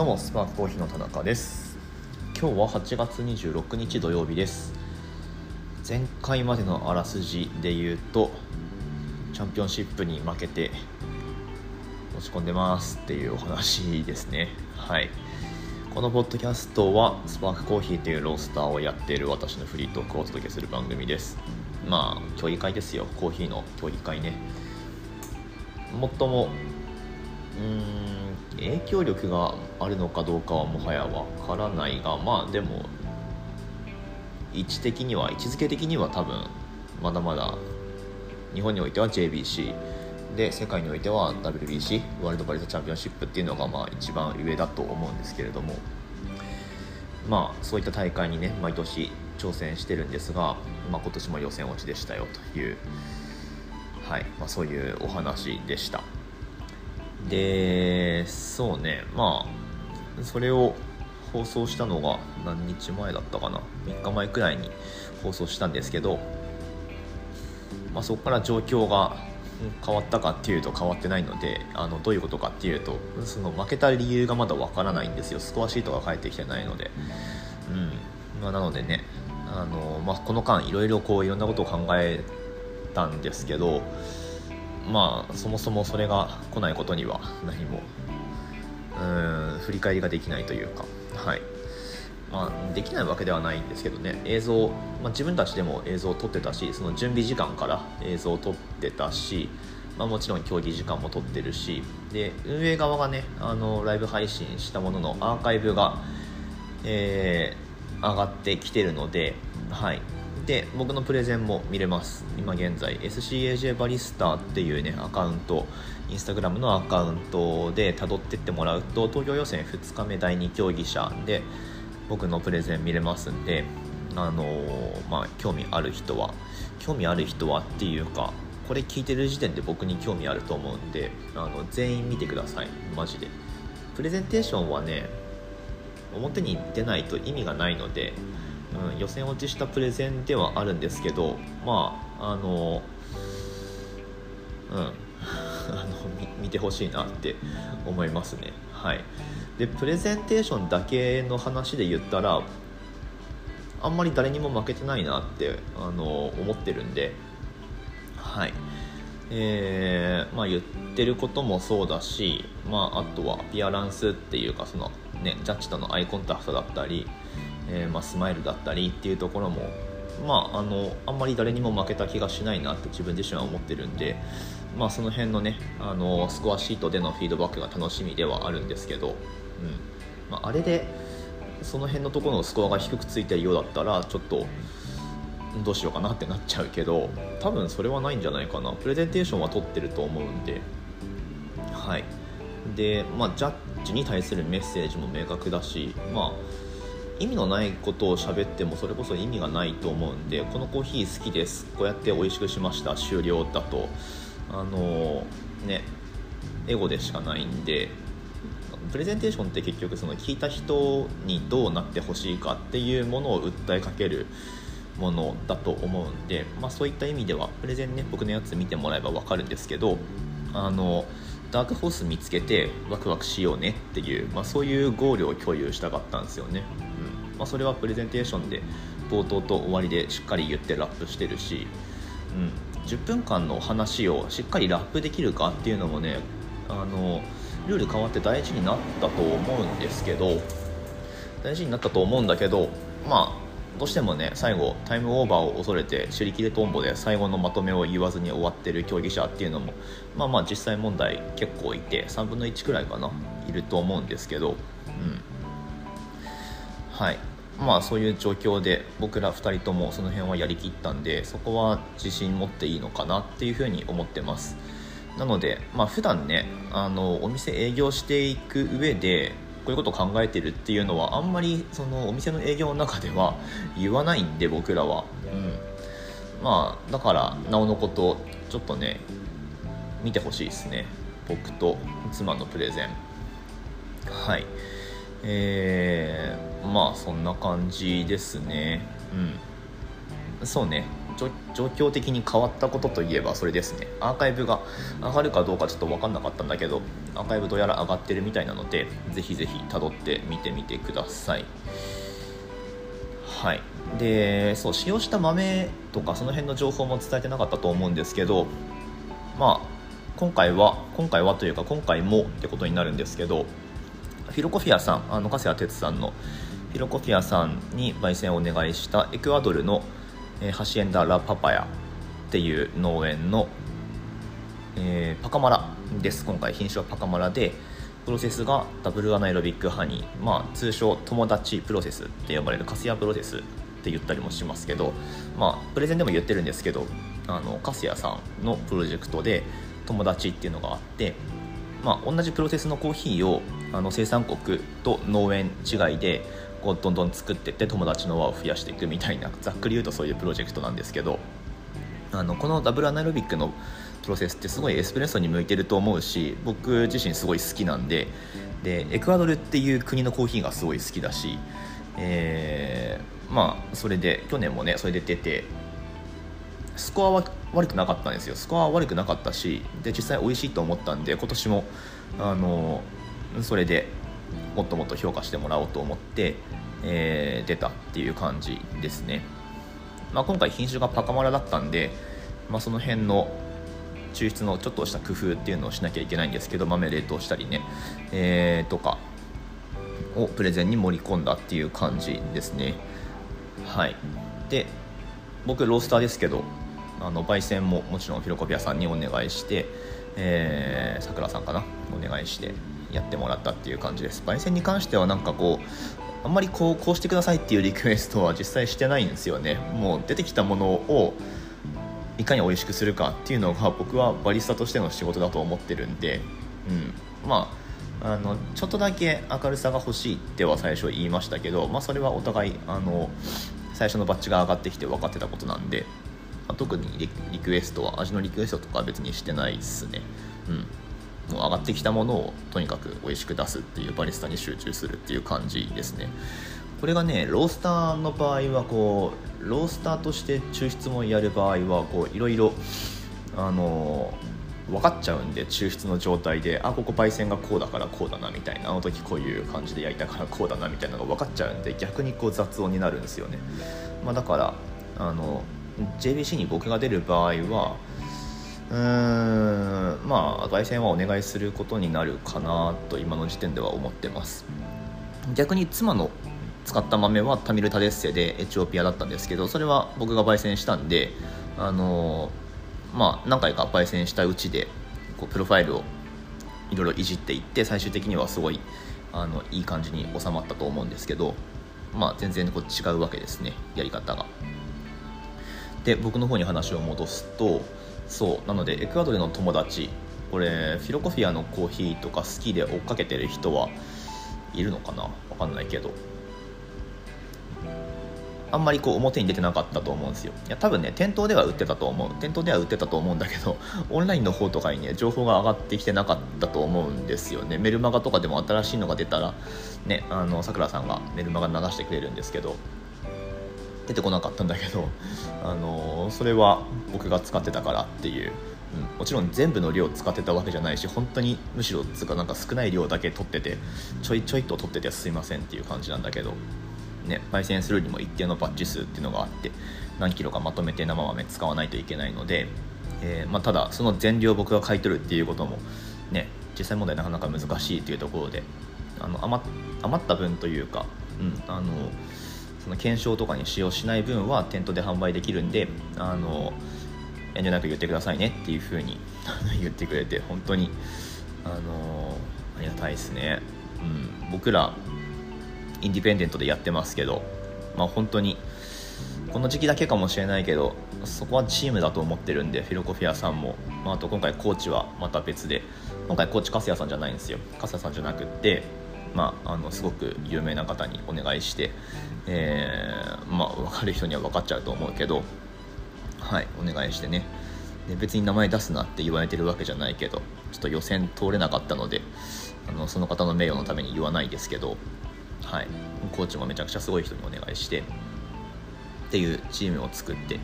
どうもスパークコーヒーの田中です。今日は8月26日土曜日です。前回までのあらすじで言うとチャンピオンシップに負けて落ち込んでますっていうお話ですね。はい。このポッドキャストはスパークコーヒーというロースターをやっている私のフリートークをお届けする番組です。まあ競技会ですよ。コーヒーの競技会ね。もっともうーん影響力があるのかどうかはもはやわからないがまあでも位置的には位置づけ的には多分まだまだ日本においては JBC で世界においては WBC ワールドバリーチャンピオンシップっていうのがまあ一番上だと思うんですけれどもまあそういった大会にね毎年挑戦してるんですが、まあ、今年も予選落ちでしたよという、はいまあ、そういうお話でした。でそうねまあそれを放送したのが何日前だったかな？3日前くらいに放送したんですけど、まあ、そこから状況が変わったかっていうと変わってないのであのどういうことかっていうとその負けた理由がまだわからないんですよ。スコアシートが返ってきてないので、うん。まあ、なのでねあの、まあ、この間いろいろこういろんなことを考えたんですけどまあそもそもそれが来ないことには何もうん振り返りができないというか。はい。まあ、できないわけではないんですけどね。映像、まあ、自分たちでも映像を撮ってたしその準備時間から映像を撮ってたし、まあ、もちろん競技時間も撮ってるし。で運営側がねあのライブ配信したもののアーカイブが、えー、上がってきてるので、はい、で僕のプレゼンも見れます。今現在 SCAJ バリスタっていうねアカウントインスタグラムのアカウントで辿ってってもらうと東京予選2日目第2競技者で僕のプレゼン見れますんであのー、まあ興味ある人は興味ある人はっていうかこれ聞いてる時点で僕に興味あると思うんであの全員見てください。マジで。プレゼンテーションはね表に出ないと意味がないのでうん、予選落ちしたプレゼンではあるんですけどまああのうん あの見てほしいなって思いますね。はい。でプレゼンテーションだけの話で言ったらあんまり誰にも負けてないなってあの思ってるんではい。えー、まあ言ってることもそうだし、まあ、あとはアピアランスっていうかその、ね、ジャッジとのアイコンタクトだったり、えー、まあ、スマイルだったりっていうところも、まあ、あのあんまり誰にも負けた気がしないなって自分自身は思ってるんで、まあ、その辺のねあのスコアシートでのフィードバックが楽しみではあるんですけど、うん。まあ、あれでその辺のところのスコアが低くついてるようだったらちょっとどうしようかなってなっちゃうけど多分それはないんじゃないかな。プレゼンテーションは取ってると思うんで。はい。でまあジャッジに対するメッセージも明確だしまあ意味のないことを喋ってもそれこそ意味がないと思うんでこのコーヒー好きです。こうやって美味しくしました。終了だと。あのねエゴでしかないんでプレゼンテーションって結局その聞いた人にどうなってほしいかっていうものを訴えかけるものだと思うんで、まあ、そういった意味ではプレゼンね僕のやつ見てもらえば分かるんですけどあのダークホース見つけてワクワクしようねっていう、まあ、そういうゴールを共有したかったんですよね。うんまあ、それはプレゼンテーションで冒頭と終わりでしっかり言ってラップしてるし、うん、10分間の話をしっかりラップできるかっていうのもねあのルール変わって大事になったと思うんですけど大事になったと思うんだけどまあどうしてもね最後タイムオーバーを恐れて手裏剣トンボで最後のまとめを言わずに終わってる競技者っていうのもまあまあ実際問題結構いて3分の1くらいかないると思うんですけど、うん、はい。まあそういう状況で僕ら2人ともその辺はやりきったんでそこは自信持っていいのかなっていうふうに思ってます。なのでまあ普段ねあのお店営業していく上でこういうことを考えてるっていうのはあんまりそのお店の営業の中では言わないんで僕らは、うん、まあだからなおのことちょっとね見てほしいですね。僕と妻のプレゼン。はい。えー、まあそんな感じですね。うん。そうね状況的に変わったことといえばそれですね。アーカイブが上がるかどうかちょっと分かんなかったんだけどアーカイブどうやら上がってるみたいなのでぜひぜひ辿って見てみてください。はい。でそう使用した豆とかその辺の情報も伝えてなかったと思うんですけどまあ今回は今回はというか今回もってことになるんですけどフィロコフィアさんあの加谷哲さんのフィロコフィアさんに焙煎をお願いしたエクアドルの、え、ハシエンダ・ラ・パパヤっていう農園の、えー、パカマラです今回品種はパカマラでプロセスがダブルアナエロビックハニー、まあ、通称友達プロセスって呼ばれるカスヤプロセスって言ったりもしますけど、まあ、プレゼンでも言ってるんですけどあのカスヤさんのプロジェクトで友達っていうのがあって、まあ、同じプロセスのコーヒーをあの生産国と農園違いでこうどんどん作っていって友達の輪を増やしていくみたいなざっくり言うとそういうプロジェクトなんですけどあのこのダブルアナロビックのプロセスってすごいエスプレッソに向いてると思うし僕自身すごい好きなんででエクアドルっていう国のコーヒーがすごい好きだし、えー、まあそれで去年もねそれで出てスコアは悪くなかったんですよ。スコアは悪くなかったしで実際美味しいと思ったんで今年もあのそれでもっともっと評価してもらおうと思って、えー、出たっていう感じですね、まあ、今回品種がパカマラだったんで、まあ、その辺の抽出のちょっとした工夫っていうのをしなきゃいけないんですけど豆冷凍したりね、えー、とかをプレゼンに盛り込んだっていう感じですねはいで僕ロースターですけどあの焙煎ももちろんフィロコピアさんにお願いしてえー、さくらさんかなお願いしてやってもらったっていう感じです。焙煎に関してはなんかこうあんまりこうこうしてくださいっていうリクエストは実際してないんですよね。もう出てきたものをいかに美味しくするかっていうのが僕はバリスタとしての仕事だと思ってるんで、うん、まああのちょっとだけ明るさが欲しいっては最初言いましたけど、まあ、それはお互いあの最初のバッチが上がってきて分かってたことなんで、まあ、特にリクエストは味のリクエストとかは別にしてないっすね。うん。もう上がってきたものをとにかく美味しく出すっていうバリスタに集中するっていう感じですね。これがねロースターの場合はこうロースターとして抽出もやる場合はこういろいろあの分かっちゃうんで抽出の状態であここ焙煎がこうだからこうだなみたいなあの時こういう感じで焼いたからこうだなみたいなのが分かっちゃうんで逆にこう雑音になるんですよね、まあ、だからあの JBC に僕が出る場合はうーんまあ焙煎はお願いすることになるかなと今の時点では思ってます。逆に妻の使った豆はタミルタデッセでエチオピアだったんですけどそれは僕が焙煎したんであのまあ何回か焙煎したうちでこうプロファイルをいろいろいじっていって最終的にはすごいあのいい感じに収まったと思うんですけどまあ全然こう違うわけですねやり方が。で僕の方に話を戻すとそうなのでエクアドルの友達これフィロコフィアのコーヒーとか好きで追っかけてる人はいるのかな分かんないけど。あんまりこう表に出てなかったと思うんですよ。いや多分ね店頭では売ってたと思う。店頭では売ってたと思うんだけど オンラインの方とかにね情報が上がってきてなかったと思うんですよね。メルマガとかでも新しいのが出たらねあのさくらさんがメルマガ流してくれるんですけど。出てこなかったんだけど、あのそれは僕が使ってたからっていう、うん、もちろん全部の量使ってたわけじゃないし本当にむしろつかなんか少ない量だけ取っててちょいちょいと取っててすいませんっていう感じなんだけど、ね、焙煎するにも一定のバッチ数っていうのがあって何キロかまとめて生豆使わないといけないので、えー、まあ、ただその全量僕が買い取るっていうこともね実際問題なかなか難しいっていうところであの余った分というか、うん、あのその検証とかに使用しない分は店頭で販売できるんであの遠慮なく言ってくださいねっていうふうに 言ってくれて本当にあのありがたいですね、うん、僕らインディペンデントでやってますけど、まあ、本当にこの時期だけかもしれないけどそこはチームだと思ってるんでフィロコフィアさんも、まあ、あと今回コーチはまた別で今回コーチ粕谷さんじゃないんですよ。粕谷さんじゃなくってまあ、あのすごく有名な方にお願いして、えー、まあ、分かる人には分かっちゃうと思うけど、はい、お願いしてね。で別に名前出すなって言われてるわけじゃないけどちょっと予選通れなかったのであのその方の名誉のために言わないですけど、はい、コーチもめちゃくちゃすごい人にお願いしてっていうチームを作って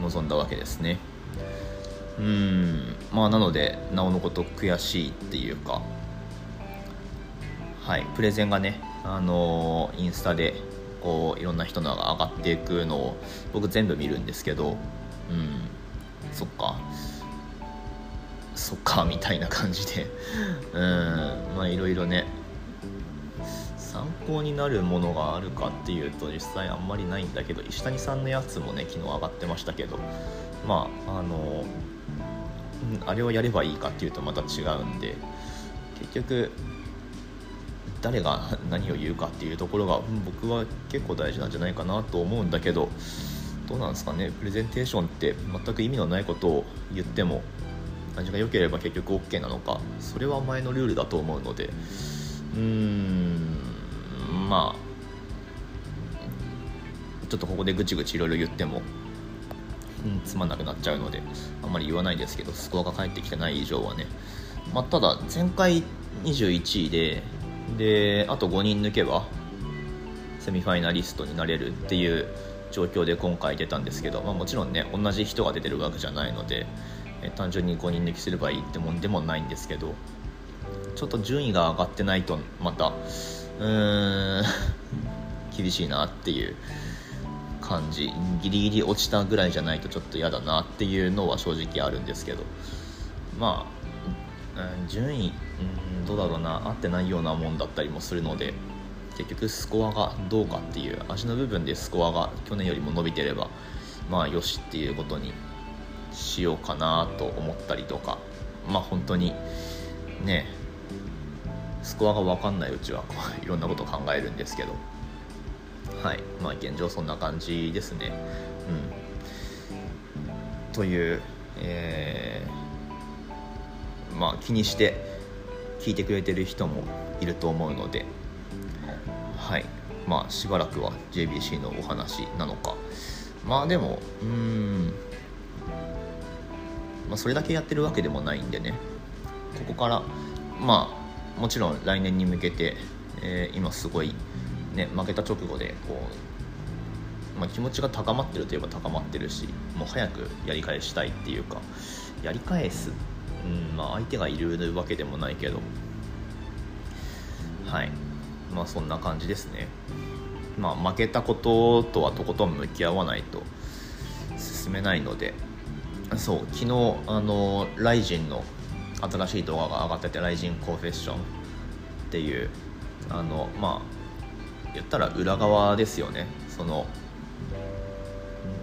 臨んだわけですね。うんまあなのでなおのこと悔しいっていうかはいプレゼンがねあの、インスタでこういろんな人のが上がっていくのを僕全部見るんですけどうんそっか。そっかみたいな感じで。うんまあいろいろね参考になるものがあるかっていうと実際あんまりないんだけど石谷さんのやつもね昨日上がってましたけどまああのあれをやればいいかっていうとまた違うんで結局誰が何を言うかっていうところが僕は結構大事なんじゃないかなと思うんだけどどうなんですかね？プレゼンテーションって全く意味のないことを言っても味が良ければ結局 OK なのかそれは前のルールだと思うのでうーんまあちょっとここでぐちぐちいろいろ言っても、うん、つまんなくなっちゃうのであんまり言わないですけどスコアが返ってきてない以上はね、まあ、ただ前回21位でであと5人抜けばセミファイナリストになれるっていう状況で今回出たんですけど、まあ、もちろんね同じ人が出てるわけじゃないのでえ単純に5人抜きすればいいってもんでもないんですけどちょっと順位が上がってないとまたうーん 厳しいなっていう感じ。ギリギリ落ちたぐらいじゃないとちょっと嫌だなっていうのは正直あるんですけどまあ、うん、順位、うん、どうだろうな合ってないようなもんだったりもするので結局スコアがどうかっていう味の部分でスコアが去年よりも伸びてればまあよしっていうことにしようかなと思ったりとかまあ本当にねスコアが分かんないうちはこういろんなこと考えるんですけど。はいまあ現状そんな感じですね。うん。というえー、まあ気にして聞いてくれてる人もいると思うのではい。まあしばらくは JBC のお話なのか。まあでもうん。まあ、それだけやってるわけでもないんでね。ここからまあもちろん来年に向けて、えー、今すごい、ね、負けた直後でこう、まあ、気持ちが高まってるといえば高まってるしもう早くやり返したいっていうかやり返す、うんまあ、相手がいるわけでもないけど。はい。まあそんな感じですね。まあ負けたこととはとことん向き合わないと進めないので。そう昨日あのライジンの新しい動画が上がってて「ライジンコンフェッション」っていうあのまあ言ったら裏側ですよね。その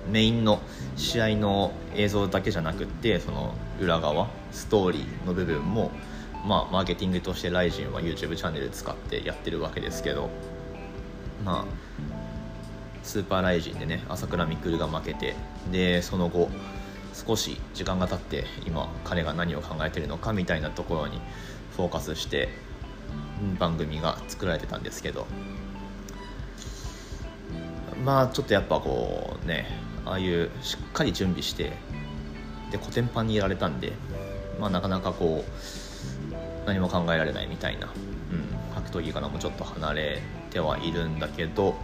メインの試合の映像だけじゃなくてその裏側ストーリーの部分もまあマーケティングとしてライジンは YouTube チャンネル使ってやってるわけですけどまあスーパーライジンでね朝倉未来が負けてでその後少し時間が経って今彼が何を考えてるのかみたいなところにフォーカスして番組が作られてたんですけどまあちょっとやっぱこうねああいうしっかり準備してでコテンパンにやられたんでまあなかなかこう何も考えられないみたいな、うん、格闘技からもちょっと離れてはいるんだけど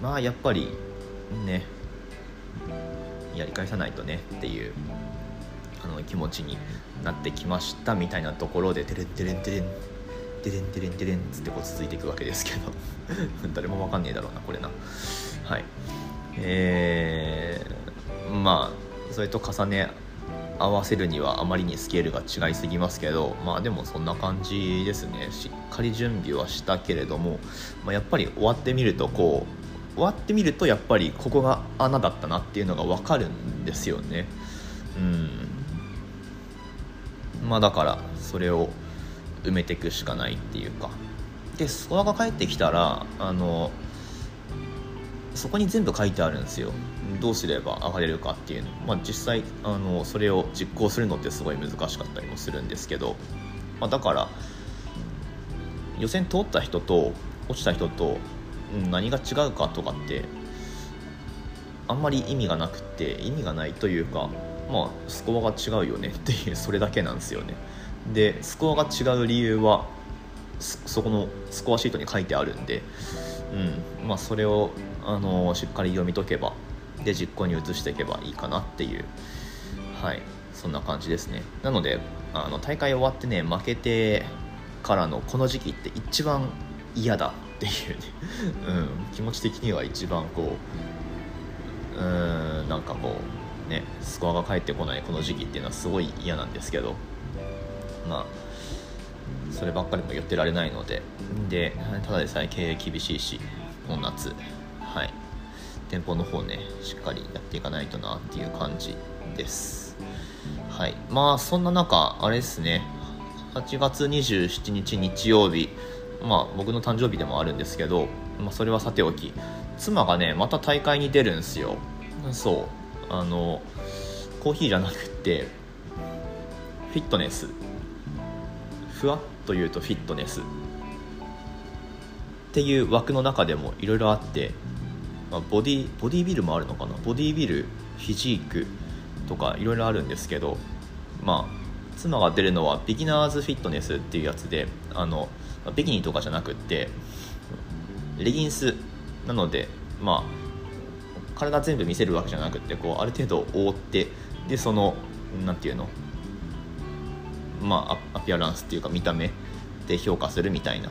まあやっぱりねやり返さないとねっていうあの気持ちになってきましたみたいなところで「テレンテレンテレン」テレンテレンテレンつってこう続いていくわけですけど 誰も分かんねえだろうなこれな。はい。えー、まあそれと重ね合わせるにはあまりにスケールが違いすぎますけどまあでもそんな感じですね。しっかり準備はしたけれども、まあ、やっぱり終わってみるとこう終わってみるとやっぱりここが穴だったなっていうのが分かるんですよね。うん。まあだからそれを埋めていくしかないっていうか。でスコアが返ってきたらあのそこに全部書いてあるんですよ。どうすれば上がれるかっていうの、まあ、実際あのそれを実行するのってすごい難しかったりもするんですけど、まあ、だから予選通った人と落ちた人と何が違うかとかってあんまり意味がなくて意味がないというかまあスコアが違うよねっていうそれだけなんですよね。でスコアが違う理由はそこのスコアシートに書いてあるんで、うんまあ、それをあのしっかり読み解けばで実行に移していけばいいかなっていう。はい。そんな感じですね。なのであの大会終わってね負けてからのこの時期って一番嫌だっていうね、うん、気持ち的には一番こううーんなんかこうねスコアが返ってこないこの時期っていうのはすごい嫌なんですけど。まあそればっかりも言ってられないので。でただでさえ経営厳しいしこの夏。店舗の方ねしっかりやっていかないとなっていう感じです。はい。まあそんな中あれですね。8月27日日曜日。まあ僕の誕生日でもあるんですけど、まあ、それはさておき。妻がねまた大会に出るんですよ。そう。あのコーヒーじゃなくってフィットネス。ふわっと言うとフィットネス。っていう枠の中でもいろいろあって、まあ、ボディボディビルもあるのかな？ボディビルフィジークとかいろいろあるんですけどまあ妻が出るのはビギナーズフィットネスっていうやつであのビキニとかじゃなくってレギンスなのでまあ体全部見せるわけじゃなくてこうある程度覆ってでその何て言うの？まあアピアランスっていうか見た目で評価するみたいな、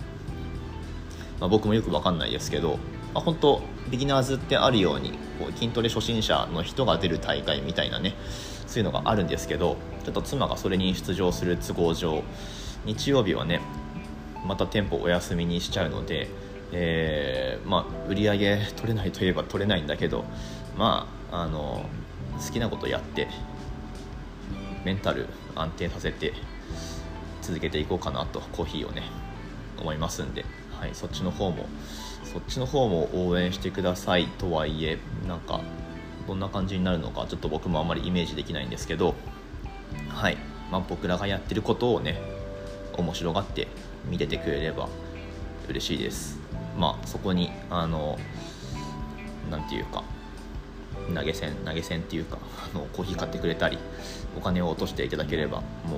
まあ、僕もよく分かんないですけど、あ、本当ビギナーズってあるようにこう筋トレ初心者の人が出る大会みたいなねそういうのがあるんですけどちょっと妻がそれに出場する都合上日曜日はねまた店舗お休みにしちゃうので、えー、まあ、売り上げ取れないといえば取れないんだけどまああの好きなことやってメンタル安定させて続けていこうかなとコーヒーをね思いますんで、はい、そっちの方もそっちの方も応援してくださいとはいえなんかどんな感じになるのかちょっと僕もあんまりイメージできないんですけどはい、まあ、僕らがやってることをね面白がって見ててくれれば嬉しいです。まあそこにあの何て言うか投げ銭投げ銭っていうかあのコーヒー買ってくれたりお金を落としていただければも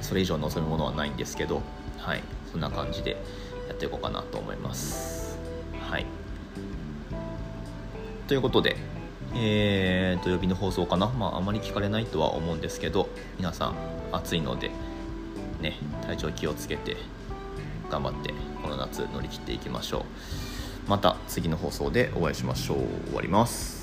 うそれ以上望むものはないんですけどはい。そんな感じでやっていこうかなと思います。はい。ということでえー、土曜日の放送かな、まあ、あまり聞かれないとは思うんですけど皆さん暑いので、ね、体調気をつけて頑張ってこの夏乗り切っていきましょう。また次の放送でお会いしましょう。終わります。